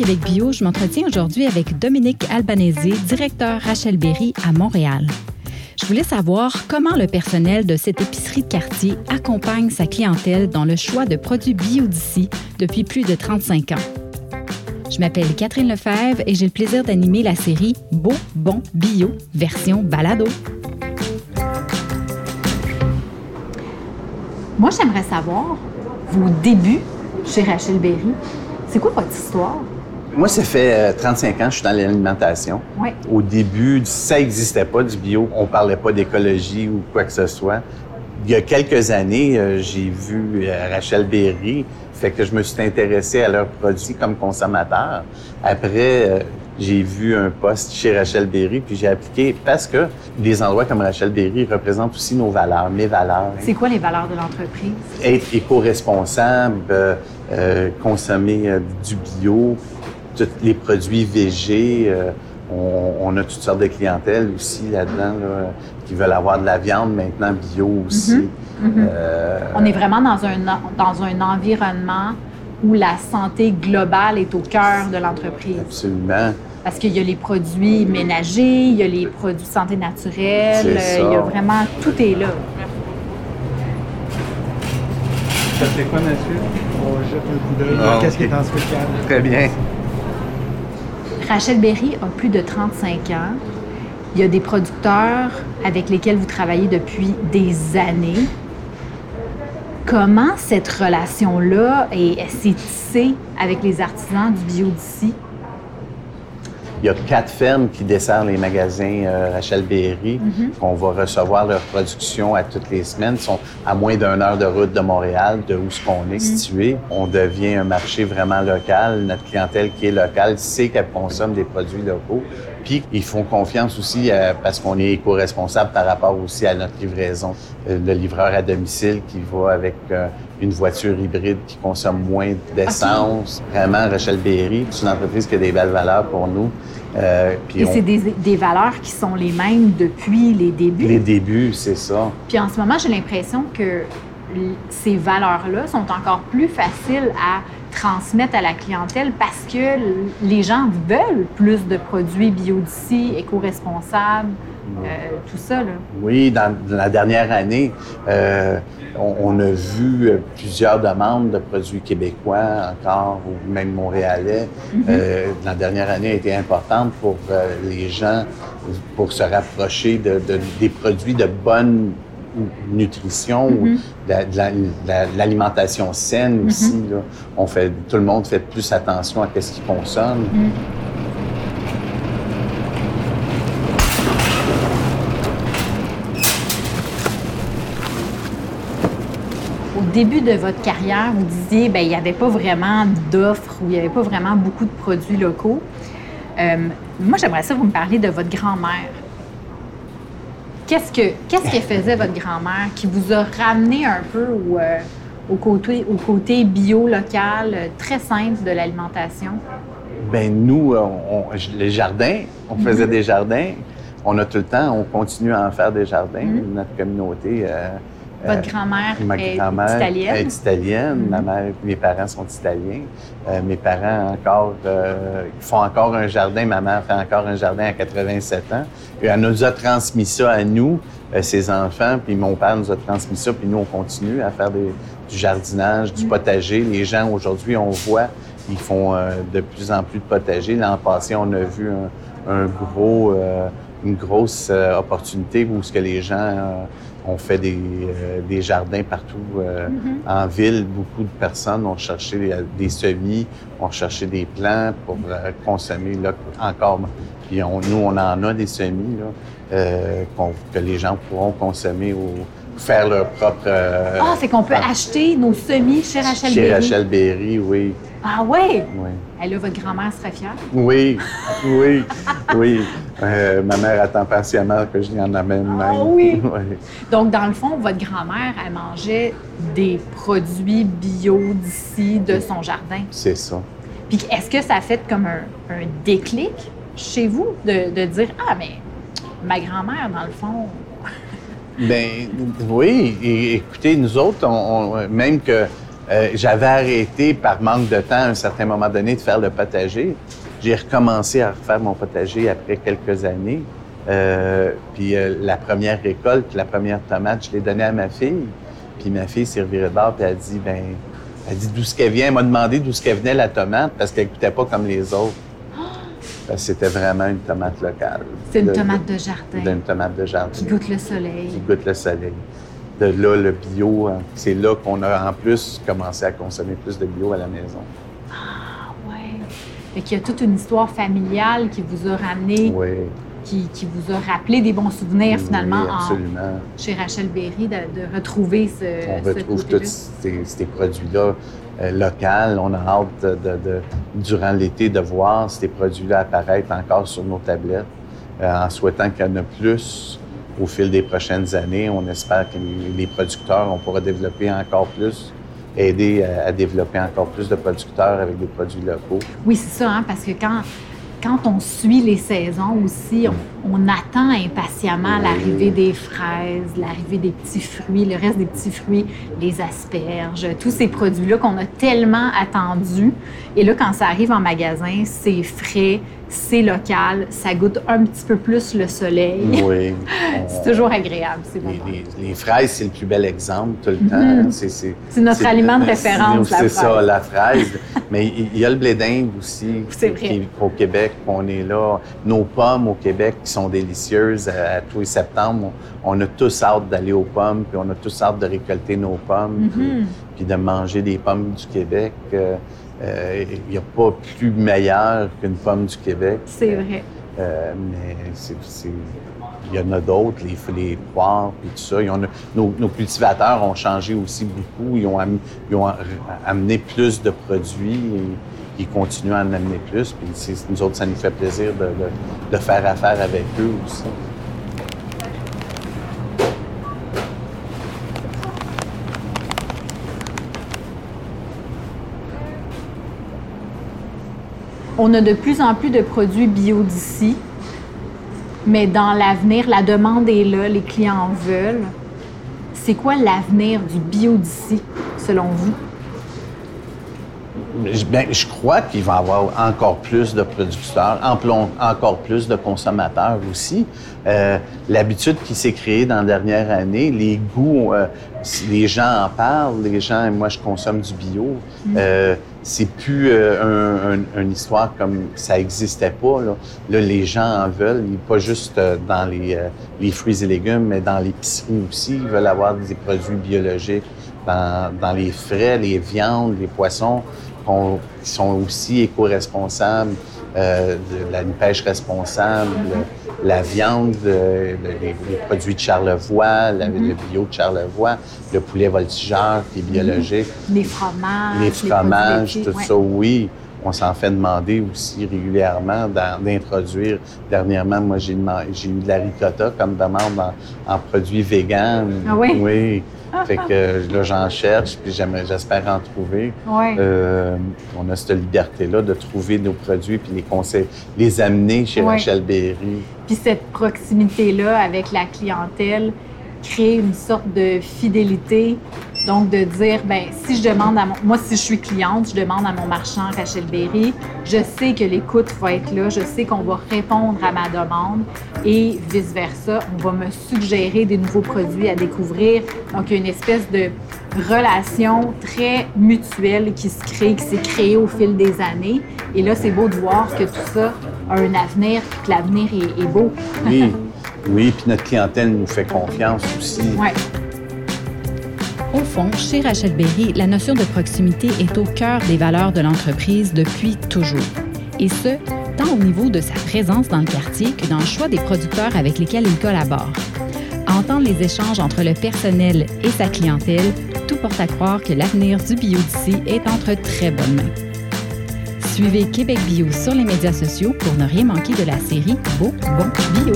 Québec Bio, je m'entretiens aujourd'hui avec Dominique Albanese, directeur Rachel Berry à Montréal. Je voulais savoir comment le personnel de cette épicerie de quartier accompagne sa clientèle dans le choix de produits bio d'ici depuis plus de 35 ans. Je m'appelle Catherine Lefebvre et j'ai le plaisir d'animer la série Beau, Bon, Bio, version balado. Moi, j'aimerais savoir vos débuts chez Rachel Berry. C'est quoi votre histoire? Moi, ça fait 35 ans que je suis dans l'alimentation. Oui. Au début, ça n'existait pas du bio. On parlait pas d'écologie ou quoi que ce soit. Il y a quelques années, euh, j'ai vu euh, Rachel Berry, fait que je me suis intéressé à leurs produits comme consommateur. Après, euh, j'ai vu un poste chez Rachel Berry, puis j'ai appliqué parce que des endroits comme Rachel Berry représentent aussi nos valeurs, mes valeurs. C'est quoi les valeurs de l'entreprise? Être éco-responsable, euh, euh, consommer euh, du bio, tous les produits végés. euh, on, on a toutes sortes de clientèles aussi là-dedans là, qui veulent avoir de la viande maintenant bio aussi. Euh, On est vraiment dans un, dans un environnement où la santé globale est au cœur de l'entreprise. absolument. Parce qu'il y a les produits ménagers, il y a les produits de santé naturelle, euh, il y a vraiment, tout est là. Ça fait quoi, monsieur? On jette un coup d'œil. Ah, Qu'est-ce qui est en spécial? Très bien. Rachel Berry a plus de 35 ans. Il y a des producteurs avec lesquels vous travaillez depuis des années. Comment cette relation-là s'est tissée avec les artisans du bio d'ici? Il y a quatre fermes qui desservent les magasins euh, Rachel Berry. On va recevoir leur production à toutes les semaines. Ils sont à moins d'une heure de route de Montréal, de où ce qu'on est situé. On devient un marché vraiment local. Notre clientèle qui est locale sait qu'elle consomme des produits locaux. Puis ils font confiance aussi euh, parce qu'on est éco-responsable par rapport aussi à notre livraison. Euh, le livreur à domicile qui va avec euh, une voiture hybride qui consomme moins d'essence. Vraiment, Rachel Berry, c'est une entreprise qui a des belles valeurs pour nous. Puis Et on- c'est des, des valeurs qui sont les mêmes depuis les débuts? les débuts, c'est ça. Puis en ce moment, j'ai l'impression que ces valeurs-là sont encore plus faciles à transmettre à la clientèle parce que les gens veulent plus de produits bio d'ici, éco-responsables, euh, tout ça. Là. Oui, dans, dans la dernière année, euh, on, on a vu euh, plusieurs demandes de produits québécois encore, ou même montréalais. Euh, la dernière année a été importante pour les gens, pour se rapprocher de, de- des produits de bonne nutrition ou de la- de la- de la- de l'alimentation saine aussi. là. On fait, tout le monde fait plus attention à ce qu'il consomme. Au début de votre carrière, vous disiez ben il n'y avait pas vraiment d'offres ou il n'y avait pas vraiment beaucoup de produits locaux. Euh, moi, j'aimerais ça vous me parliez de votre grand-mère. Qu'est-ce que qu'est-ce que faisait votre grand-mère qui vous a ramené un peu au, euh, au côté, au côté bio local, euh, très simple de l'alimentation? Ben nous, euh, on- les jardins, on faisait des jardins. On a tout le temps, on continue à en faire des jardins. Notre communauté. euh, Votre euh, grand-mère ma est grand-mère italienne? est italienne. Ma mère, mes parents sont italiens. Euh, mes parents encore euh, font encore un jardin. Ma mère fait encore un jardin à 87 ans. Et elle nous a transmis ça à nous, euh, ses enfants. Puis mon père nous a transmis ça. Puis nous, on continue à faire des- du jardinage, du potager. Les gens aujourd'hui, on voit, ils font euh, de plus en plus de potager. L'an passé, on a vu un, un gros, euh, une grosse euh, opportunité où ce que les gens ont fait des, euh, des jardins partout euh, en ville. Beaucoup de personnes ont cherché des, des semis, ont cherché des plants pour euh, consommer là, encore. Puis on- nous, on en a des semis là, euh, que les gens pourront consommer ou faire leur propre. euh, Ah, c'est qu'on peut ah, acheter nos semis chez Rachel Chez Berry. Rachel Berry, oui. Ah ouais? oui. Et là, votre grand-mère serait fière. Oui, oui, oui. Euh, ma mère attend patiemment que je lui en amène même. Ah oui? Oui. Donc, dans le fond, votre grand-mère, elle mangeait des produits bio d'ici, de son jardin. C'est ça. Puis, est-ce que ça a fait comme un, un déclic chez vous de, de dire Ah, mais ma grand-mère, dans le fond. Ben oui, écoutez, nous autres, on- on- même que Euh, j'avais arrêté par manque de temps à un certain moment donné de faire le potager. J'ai recommencé à refaire mon potager après quelques années. Euh, puis euh, la première récolte, la première tomate, je l'ai donnée à ma fille. Puis ma fille s'est revirée puis elle a dit, ben, elle dit d'où ce qu'elle vient? Elle m'a demandé d'où ce qu'elle venait la tomate parce qu'elle goûtait pas comme les autres. Parce que c'était vraiment une tomate locale. C'est une De- tomate de jardin D'une tomate de jardin. qui goûte le soleil. qui goûte le soleil. De là, le bio, hein, c'est là qu'on a en plus commencé à consommer plus de bio à la maison. Ah ouais. Fait qu'il y a toute une histoire familiale qui vous a ramené, Oui. Qui, qui vous a rappelé des bons souvenirs finalement en- absolument. chez Rachel Berry de, de retrouver ce, On retrouve tous ces, ces produits-là euh, locaux. On a hâte, de, durant l'été, de voir ces produits-là apparaître encore sur nos tablettes, euh, en souhaitant qu'il y en a plus au fil des prochaines années. On espère que les- les producteurs, on pourra développer encore plus, aider à, à développer encore plus de producteurs avec des produits locaux. Oui, c'est ça, hein, parce que quand, quand on suit les saisons aussi, on, attend impatiemment l'arrivée des fraises, l'arrivée des petits fruits, le reste des petits fruits, les asperges, tous ces produits-là qu'on a tellement attendus. Et là, quand ça arrive en magasin, c'est frais, c'est local, ça goûte un petit peu plus le soleil. Oui. C'est toujours agréable, ces Les, moments. les- les fraises, c'est le plus bel exemple tout le temps. Mhm. C'est, c'est- C'est notre aliment de référence, C'est la ça, fraise. la fraise. Mais il y a le blé d'Inde aussi. C'est qui- vrai. qui- au Québec, on est là. Nos pommes au Québec qui sont délicieuses à, à tous les septembre. On, on a tous hâte d'aller aux pommes, puis on a tous hâte de récolter nos pommes, Mhm. puis de manger des pommes du Québec. Euh, euh, Il n'y a pas plus meilleur qu'une pomme du Québec. C'est vrai. Euh, mais c'est, il y en a d'autres, les, les poires et tout ça. Nos, nos cultivateurs ont changé aussi beaucoup. Ils ont, am- ils ont a- amené plus de produits et ils continuent à en amener plus. Puis nous autres, ça nous fait plaisir de, de- de faire affaire avec eux aussi. On a de plus en plus de produits bio d'ici, mais dans l'avenir, la demande est là, les clients en veulent. C'est quoi l'avenir du bio d'ici, selon vous? Ben, je crois qu'il va y avoir encore plus de producteurs, encore plus de consommateurs aussi. Euh, L'habitude qui s'est créée dans la dernière année, les goûts, euh, les gens en parlent, les gens, moi je consomme du bio. Euh, c'est plus euh, un- un- une histoire comme ça existait pas. Là, Là, les gens en veulent, pas juste euh, dans les, euh, les fruits et légumes, mais dans l'épicerie aussi. Ils veulent avoir des produits biologiques dans, dans les frais, les viandes, les poissons qui sont aussi éco-responsables, euh, de la pêche responsable, le- la viande, euh, le- les, les produits de Charlevoix, la- le bio de Charlevoix, le poulet voltigeur qui est biologique, Les fromages, les fromages, tout ouais. ça, oui. On s'en fait demander aussi régulièrement d'introduire. Dernièrement, moi, j'ai eu de la ricotta comme demande en, en produits véganes. Ah oui? Oui. Fait que euh, là, j'en cherche, puis j'espère en trouver. Ouais. Euh, on a cette liberté-là de trouver nos produits puis les conseils, les amener chez Ouais. Rachel Berry. Puis cette proximité-là avec la clientèle crée une sorte de fidélité. Donc, de dire, ben si je demande à mon... Moi, si je suis cliente, je demande à mon marchand Rachel Berry, je sais que l'écoute va être là, je sais qu'on va répondre à ma demande et vice-versa, on va me suggérer des nouveaux produits à découvrir. Donc, il y a une espèce de relation très mutuelle qui se crée, qui s'est créée au fil des années. Et là, c'est beau de voir que tout ça a un avenir, que l'avenir est, est beau. Oui, oui, puis notre clientèle nous fait confiance aussi. Ouais. Au fond, chez Rachel Berry, la notion de proximité est au cœur des valeurs de l'entreprise depuis toujours. Et ce, tant au niveau de sa présence dans le quartier que dans le choix des producteurs avec lesquels il collabore. Entendre les échanges entre le personnel et sa clientèle, tout porte à croire que l'avenir du bio d'ici est entre très bonnes mains. Suivez Québec Bio sur les médias sociaux pour ne rien manquer de la série Beau, bon, bio.